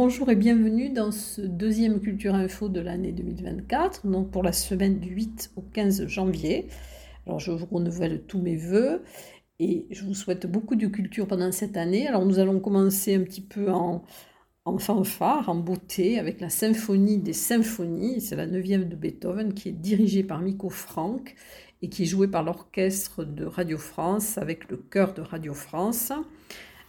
Bonjour et bienvenue dans ce deuxième Culture Info de l'année 2024, donc pour la semaine du 8 au 15 janvier. Alors je vous renouvelle tous mes voeux et je vous souhaite beaucoup de culture pendant cette année. Alors nous allons commencer un petit peu en, fanfare, en beauté, avec la symphonie des symphonies. C'est la neuvième de Beethoven qui est dirigée par Miko Frank et qui est jouée par l'orchestre de Radio France avec le chœur de Radio France.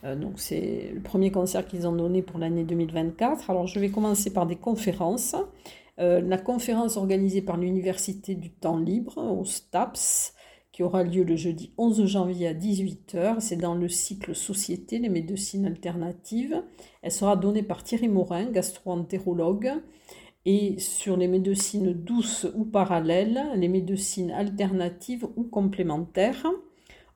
Euh, c'est le premier concert qu'ils ont donné pour l'année 2024. Alors je vais commencer par des conférences. Euh, la conférence organisée par l'Université du temps libre au STAPS, qui aura lieu le jeudi 11 janvier à 18h. C'est dans le cycle Société, les médecines alternatives. Elle sera donnée par Thierry Morin, gastro-entérologue, et sur les médecines douces ou parallèles, les médecines alternatives ou complémentaires.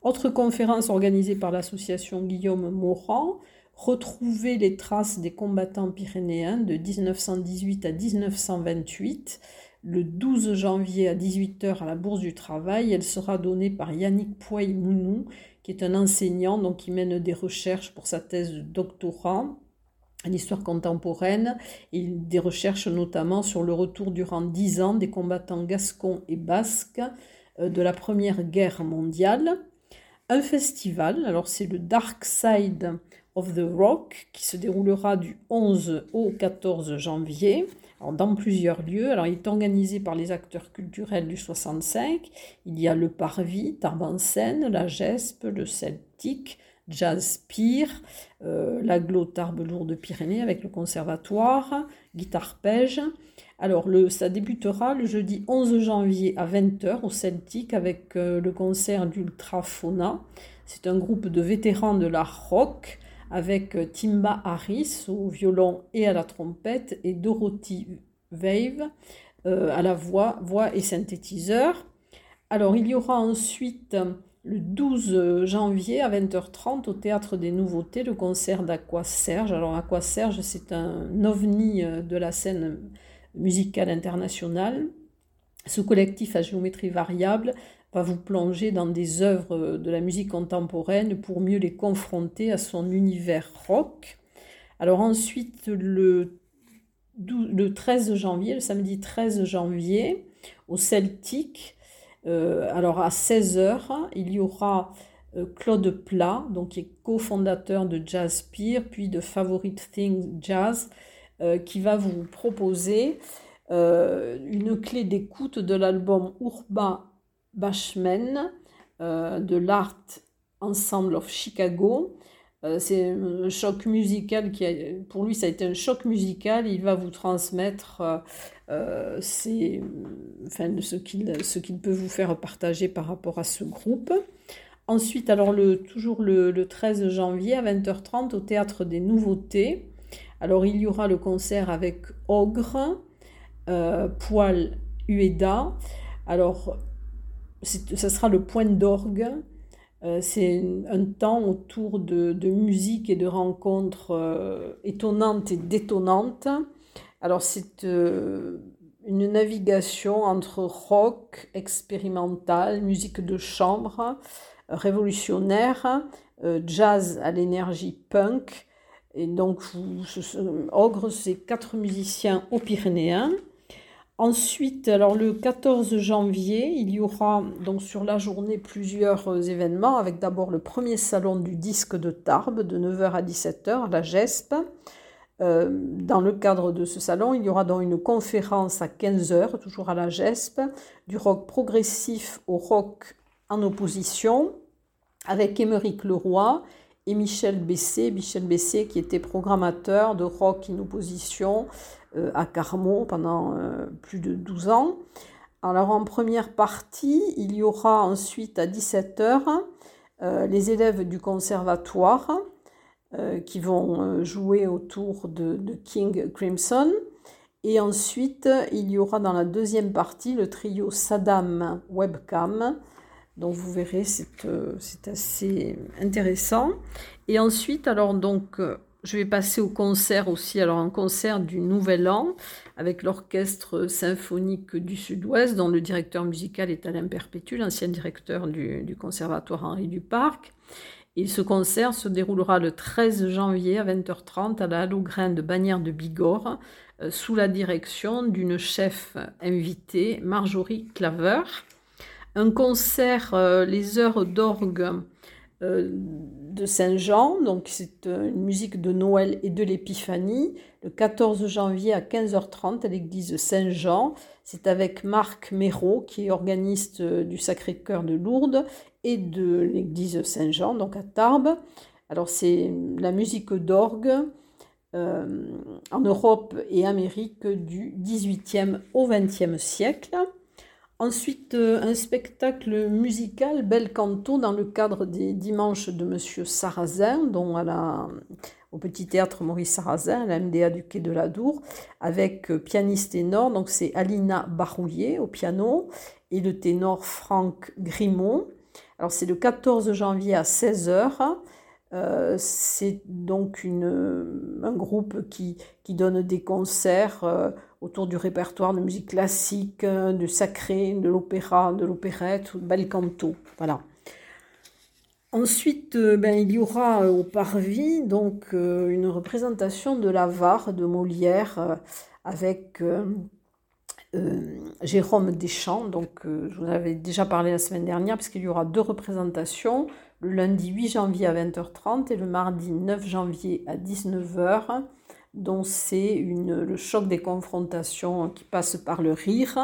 Autre conférence organisée par l'association Guillaume Morand, Retrouver les traces des combattants pyrénéens de 1918 à 1928, le 12 janvier à 18h à la Bourse du Travail. Elle sera donnée par Yannick Pouay-Mounou, qui est un enseignant donc, qui mène des recherches pour sa thèse de doctorat en histoire contemporaine et des recherches notamment sur le retour durant dix ans des combattants gascons et basques euh, de la Première Guerre mondiale un festival. Alors c'est le Dark Side of the Rock qui se déroulera du 11 au 14 janvier dans plusieurs lieux. Alors il est organisé par les acteurs culturels du 65. Il y a le Parvis, Tarbes Seine, la GESP, le Celtic, Jazz Pire, euh, la Tarbes Lourdes Pyrénées avec le conservatoire, Guitare Pège. Alors, ça débutera le jeudi 11 janvier à 20h au Celtic avec euh, le concert d'Ultrafauna. C'est un groupe de vétérans de l'art rock avec euh, Timba Harris au violon et à la trompette et Dorothy Wave euh, à la voix, voix et synthétiseur. Alors, il y aura ensuite le 12 janvier à 20h30 au Théâtre des Nouveautés le concert d'Aqua Serge. Alors, Aqua Serge, c'est un ovni de la scène musicale internationale. Ce collectif à géométrie variable va vous plonger dans des œuvres de la musique contemporaine pour mieux les confronter à son univers rock. Alors ensuite, le, le 13 janvier, le samedi 13 janvier, au Celtic, euh, alors à 16h, il y aura euh, Claude Plat, donc qui est cofondateur de Jazz Peer, puis de Favorite Thing Jazz, euh, qui va vous proposer euh, une clé d'écoute de l'album Urba Bashman euh, de l'Art Ensemble of Chicago. C'est un choc musical qui pour lui ça a été un choc musical. Il va vous transmettre ses, enfin, ce qu'il peut vous faire partager par rapport à ce groupe. Ensuite, alors le, toujours le, le 13 janvier à 20h30 au Théâtre des Nouveautés, alors il y aura le concert avec Ogre, euh, Poil Ueda. Alors ça sera le point d'orgue. Euh, c'est un temps autour de, musique et de rencontres euh, étonnantes et détonnantes. Alors c'est une navigation entre rock expérimental, musique de chambre, révolutionnaire, jazz à l'énergie punk, et donc, Ogre, c'est quatre musiciens aux Pyrénéens. Ensuite, alors le 14 janvier, il y aura donc sur la journée plusieurs événements, avec d'abord le premier salon du disque de Tarbes de 9h à 17h, la GESP. Euh, dans le cadre de ce salon, il y aura donc une conférence à 15h, toujours à la GESP, du rock progressif au rock en opposition, avec Émeric Leroy et Michel Bessé, Michel Bessé qui était programmateur de rock in opposition euh, à Carmont pendant euh, plus de 12 ans. Alors en première partie, il y aura ensuite à 17h euh, les élèves du conservatoire qui vont jouer autour de, de, King Crimson. Et ensuite, il y aura dans la deuxième partie le trio Saddam Webcam donc vous verrez, euh, c'est assez intéressant. Et ensuite, alors donc, euh, je vais passer au concert aussi, alors un concert du Nouvel An avec l'Orchestre symphonique du Sud-Ouest, dont le directeur musical est Alain Perpétu, l'ancien directeur du, Conservatoire Henri Duparc. Et ce concert se déroulera le 13 janvier à 20h30 à la Halograin de Bagnères de Bigorre, euh, sous la direction d'une chef invitée, Marjorie Claver. Un concert, euh, les heures d'orgue euh, de Saint-Jean, donc c'est une musique de Noël et de l'Épiphanie, le 14 janvier à 15h30 à l'église Saint-Jean. C'est avec Marc Méraud, qui est organiste du Sacré-Cœur de Lourdes et de l'église Saint-Jean, donc à Tarbes. Alors c'est la musique d'orgue euh, en Europe et Amérique du 18e au 20e siècle. Ensuite, euh, un spectacle musical Bel Canto dans le cadre des Dimanches de Monsieur Sarrazin, dont à la, au Petit Théâtre Maurice Sarrazin, à la MDA du Quai de la Dour, avec euh, pianiste ténor, donc c'est Alina Baroulier au piano et le ténor Franck Grimaud. Alors c'est le 14 janvier à 16h. Euh, c'est donc une, un groupe qui, qui, donne des concerts autour du répertoire de musique classique, euh, du sacré, de l'opéra, de l'opérette, de bel canto. Voilà. Ensuite, ben, il y aura au Parvis donc une représentation de l'avare de Molière avec Jérôme Deschamps. Donc, je vous avais déjà parlé la semaine dernière, puisqu'il y aura deux représentations le lundi 8 janvier à 20h30 et le mardi 9 janvier à 19h, dont c'est le choc des confrontations qui passe par le rire.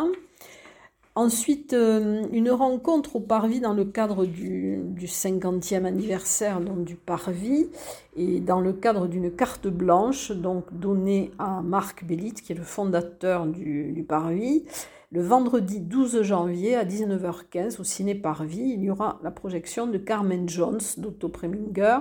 Ensuite, euh, une rencontre au Parvis dans le cadre du, 50e anniversaire donc, du Parvis et dans le cadre d'une carte blanche donc donnée à Marc Bellit, qui est le fondateur du, du Parvis. Le vendredi 12 janvier à 19h15 au Ciné Parvis, il y aura la projection de Carmen Jones d'Otto Preminger.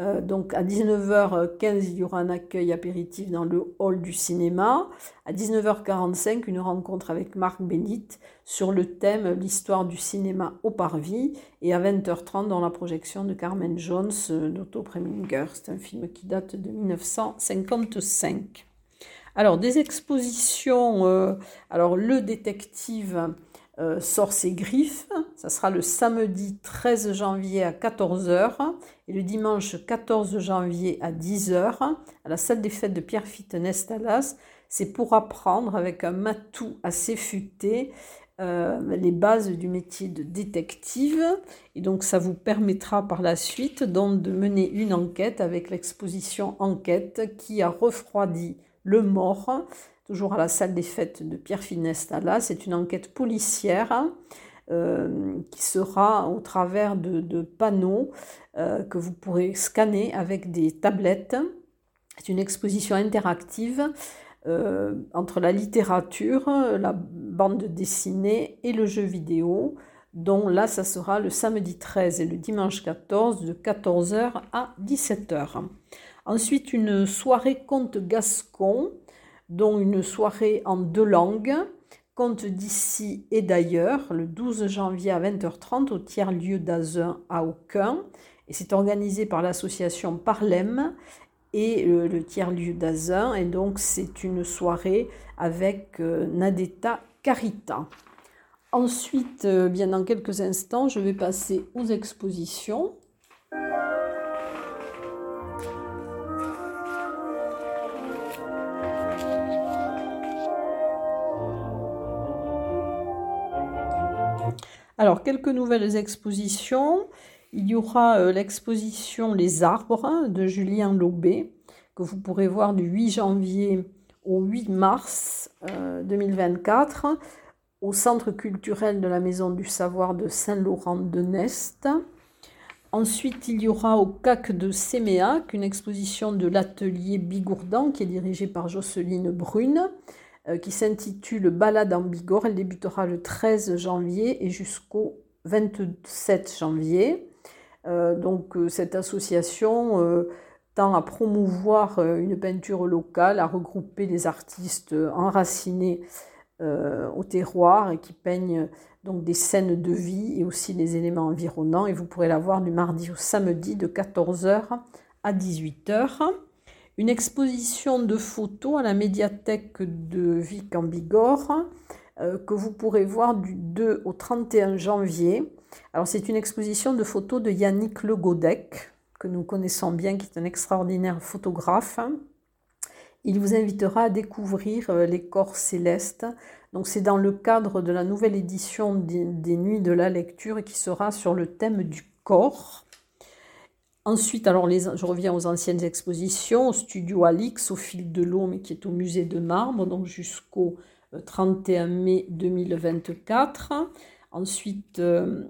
Euh, donc à 19h15, il y aura un accueil apéritif dans le hall du cinéma. À 19h45, une rencontre avec Marc Bénit sur le thème L'histoire du cinéma au Parvis. Et à 20h30, dans la projection de Carmen Jones d'Otto Preminger. C'est un film qui date de 1955. Alors, des expositions. Euh, alors, le détective euh, sort ses griffes. Ça sera le samedi 13 janvier à 14h et le dimanche 14 janvier à 10h à la salle des fêtes de Pierrefitte Nestalas. C'est pour apprendre avec un matou assez futé euh, les bases du métier de détective. Et donc, ça vous permettra par la suite donc, de mener une enquête avec l'exposition Enquête qui a refroidi le Mort, toujours à la salle des fêtes de Pierre Finesta. Là, c'est une enquête policière euh, qui sera au travers de, panneaux euh, que vous pourrez scanner avec des tablettes. C'est une exposition interactive euh, entre la littérature, la bande dessinée et le jeu vidéo dont là, ça sera le samedi 13 et le dimanche 14 de 14h à 17h. Ensuite, une soirée conte gascon, dont une soirée en deux langues, conte d'ici et d'ailleurs, le 12 janvier à 20h30 au tiers-lieu d'Azun à Aucun. Et c'est organisé par l'association Parlem et le, tiers-lieu d'Azun. Et donc, c'est une soirée avec euh, Nadeta Carita. Ensuite, euh, bien dans quelques instants, je vais passer aux expositions. Alors, quelques nouvelles expositions. Il y aura euh, l'exposition Les arbres de Julien Lobé, que vous pourrez voir du 8 janvier au 8 mars 2024 euh, au Centre culturel de la Maison du Savoir de Saint-Laurent-de-Nest. Ensuite, il y aura au CAC de Séméac une exposition de l'atelier Bigourdan qui est dirigée par Jocelyne Brune. Euh, qui s'intitule Balade en Bigorre. Elle débutera le 13 janvier et jusqu'au 27 janvier. Euh, donc euh, cette association tend à promouvoir une peinture locale, à regrouper les artistes enracinés au terroir et qui peignent donc des scènes de vie et aussi des éléments environnants. Et vous pourrez la voir du mardi au samedi de 14h à 18h une exposition de photos à la médiathèque de Vic en Bigorre euh, que vous pourrez voir du 2 au 31 janvier. Alors c'est une exposition de photos de Yannick Le Godec, que nous connaissons bien, qui est un extraordinaire photographe. Il vous invitera à découvrir euh, les corps célestes. Donc c'est dans le cadre de la nouvelle édition des, Nuits de la lecture qui sera sur le thème du corps. Ensuite, alors je reviens aux anciennes expositions, au studio Alix, au fil de l'eau, mais qui est au musée de marbre, donc jusqu'au 31 euh, mai 2024. Ensuite, euh,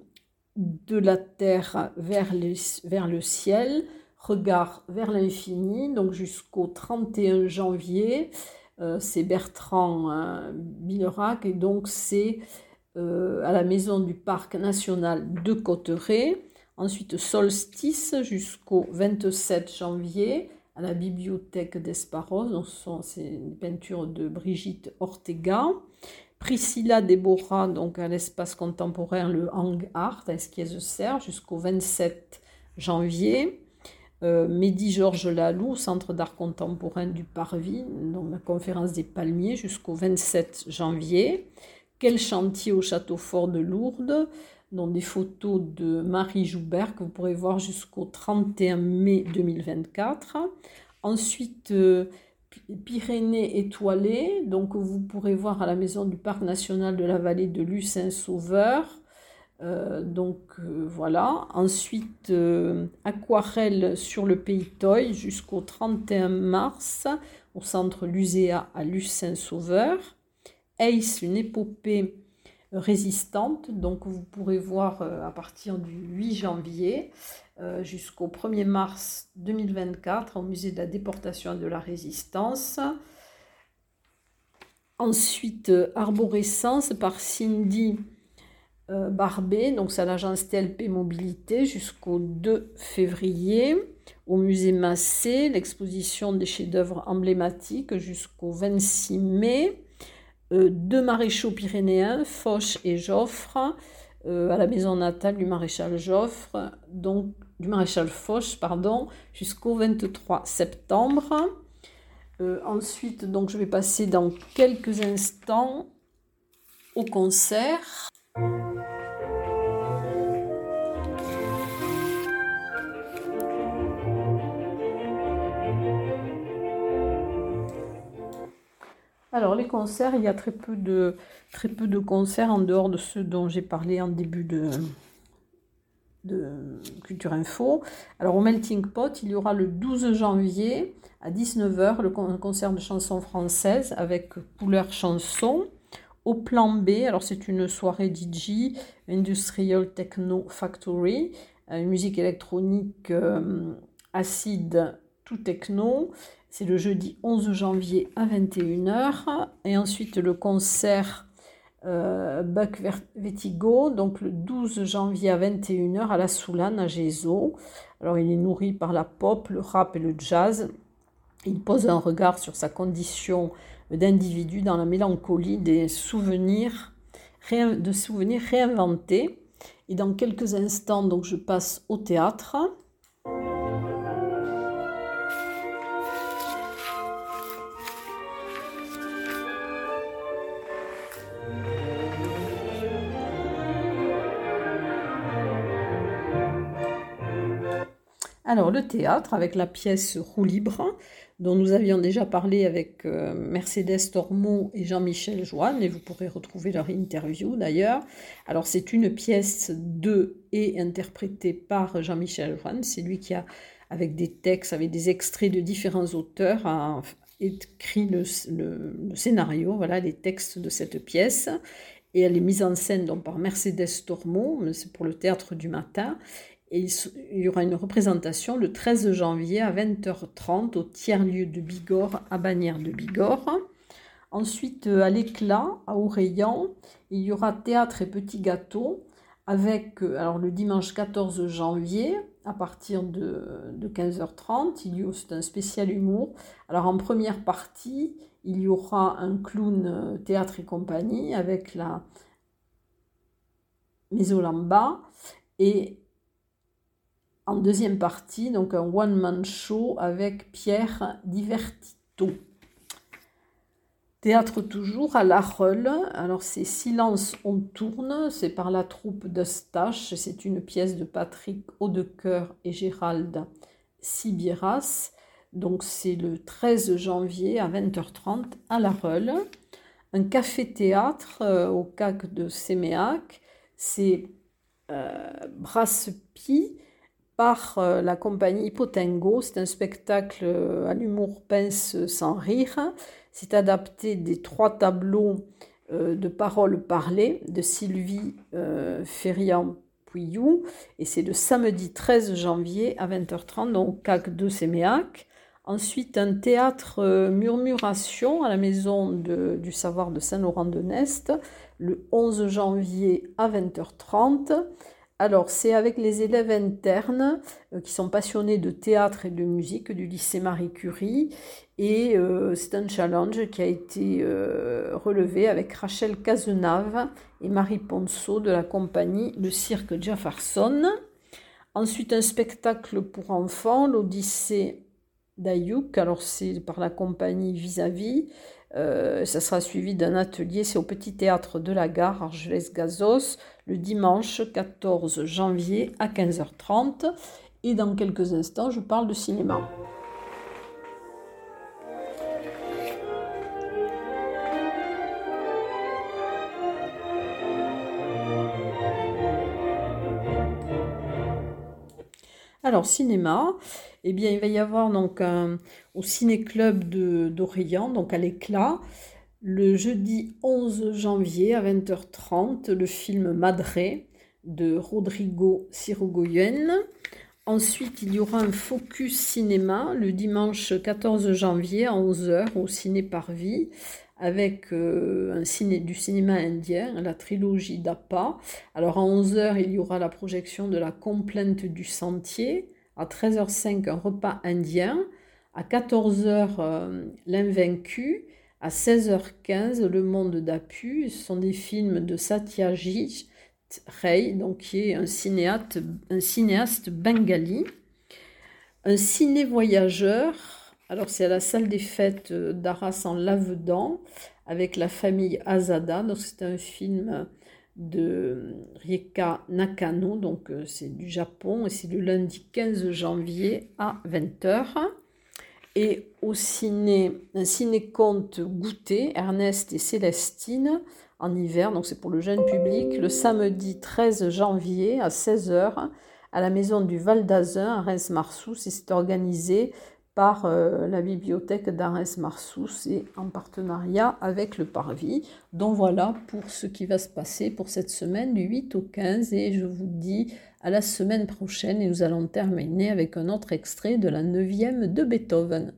de la terre vers, le ciel, regard vers l'infini, donc jusqu'au 31 janvier. Euh, c'est Bertrand euh, Billerac et donc c'est à la maison du parc national de Cotteret. Ensuite, solstice jusqu'au 27 janvier à la bibliothèque d'Esparos. C'est une peinture de Brigitte Ortega. Priscilla Deborah, donc à l'espace contemporain, le Hang Art à Esquies-Serre jusqu'au 27 janvier. Euh, Mehdi Georges Lalou, Centre d'art contemporain du Parvis, donc la conférence des palmiers jusqu'au 27 janvier. Quel chantier au château fort de Lourdes, dont des photos de Marie Joubert que vous pourrez voir jusqu'au 31 mai 2024. Ensuite, euh, Pyrénées étoilées, donc vous pourrez voir à la maison du Parc national de la vallée de Lucin-Sauveur. Euh, donc euh, voilà. Ensuite, aquarelle sur le pays Toy jusqu'au 31 mars au centre Luséa à Lucin-Sauveur. Ace, une épopée résistante. Donc vous pourrez voir à partir du 8 janvier euh, jusqu'au 1er mars 2024 au musée de la déportation et de la résistance. Ensuite, euh, Arborescence par Cindy euh, Barbet, donc c'est à l'agence TLP Mobilité jusqu'au 2 février. Au musée Massé, l'exposition des chefs-d'œuvre emblématiques jusqu'au 26 mai. Deux maréchaux pyrénéens, Foch et Joffre, à la maison natale du maréchal Joffre, donc du maréchal Foch, pardon, jusqu'au 23 septembre. Euh, ensuite, donc, je vais passer dans quelques instants au concert. Alors les concerts, il y a très peu de, concerts en dehors de ceux dont j'ai parlé en début de, Culture Info. Alors au Melting Pot, il y aura le 12 janvier à 19h le concert de chansons françaises avec couleur chanson. Au plan B, alors c'est une soirée DJ, Industrial Techno Factory, euh, musique électronique euh, acide tout techno. C'est le jeudi 11 janvier à 21h. Et ensuite le concert euh, Buck Vertigo, donc le 12 janvier à 21h à la Soulane à Gézo. Alors il est nourri par la pop, le rap et le jazz. Il pose un regard sur sa condition d'individu dans la mélancolie des souvenirs, de souvenirs réinventés. Et dans quelques instants, donc je passe au théâtre. Alors le théâtre avec la pièce Roue libre dont nous avions déjà parlé avec euh, Mercedes Tormont et Jean-Michel Joanne et vous pourrez retrouver leur interview d'ailleurs. Alors c'est une pièce de et interprétée par Jean-Michel Joanne, c'est lui qui a avec des textes, avec des extraits de différents auteurs a écrit le, scénario, voilà les textes de cette pièce. Et elle est mise en scène donc par Mercedes Tormont, c'est pour le théâtre du matin et il y aura une représentation le 13 janvier à 20h30 au tiers-lieu de Bigorre à Bagnères de Bigorre. Ensuite, euh, à l'éclat, à Oreillan, il y aura théâtre et petits gâteaux avec, euh, alors le dimanche 14 janvier, à partir de, 15h30, il y aura un spécial humour. Alors en première partie, il y aura un clown euh, théâtre et compagnie avec la Mésolamba et en deuxième partie, donc un one-man show avec Pierre Divertito. Théâtre toujours à La Reule. Alors c'est Silence, on tourne. C'est par la troupe d'Eustache. C'est une pièce de Patrick Audecoeur et Gérald Sibieras. Donc c'est le 13 janvier à 20h30 à La Reule. Un café-théâtre euh, au CAC de Séméac. C'est euh, par euh, la compagnie Hipotengo. C'est un spectacle euh, à l'humour pince sans rire. C'est adapté des trois tableaux euh, de paroles parlées de Sylvie Ferriand Pouillou. Et c'est le samedi 13 janvier à 20h30, donc CAC de Séméac. Ensuite, un théâtre Murmuration à la Maison du Savoir de Saint-Laurent-de-Nest, le 11 janvier à 20h30. Alors, c'est avec les élèves internes euh, qui sont passionnés de théâtre et de musique du lycée Marie Curie. Et euh, c'est un challenge qui a été euh, relevé avec Rachel Cazenave et Marie Ponceau de la compagnie Le Cirque Jefferson. Ensuite, un spectacle pour enfants, l'Odyssée d'Ayouk. Alors, c'est par la compagnie Vis-à-vis. vis euh, ça sera suivi d'un atelier, c'est au Petit Théâtre de la Gare, Argelès-Gazos, le dimanche 14 janvier à 15h30. Et dans quelques instants, je parle de cinéma. Alors, cinéma, eh bien, il va y avoir donc au Ciné-Club d'Orient, donc à l'éclat, le jeudi 11 janvier à 20h30, le film Madré de Rodrigo Sirogoyen. Ensuite, il y aura un focus cinéma le dimanche 14 janvier à 11h au Ciné Parvis avec euh, un ciné, du cinéma indien, la trilogie d'Appa. Alors à 11h, il y aura la projection de la complainte du sentier. À 13h05, un repas indien. À 14h, euh, l'invaincu. À 16h15, le monde d'Apu. Ce sont des films de Satyajit Ray, donc qui est un cinéaste, un cinéaste bengali. Un ciné-voyageur alors c'est à la salle des fêtes euh, d'Arras en Lavedan avec la famille Azada. C'est un film de Rieka Nakano, donc euh, c'est du Japon et c'est le lundi 15 janvier à 20h. Et au ciné, un ciné-conte goûter, Ernest et Célestine en hiver, donc c'est pour le jeune public, le samedi 13 janvier à 16h à la maison du Val d'Azun à Reims-Marsous. C'est organisé par euh, la bibliothèque d'Arès Marsous et en partenariat avec le Parvis. Donc voilà pour ce qui va se passer pour cette semaine du 8 au 15 et je vous dis à la semaine prochaine et nous allons terminer avec un autre extrait de la 9e de Beethoven.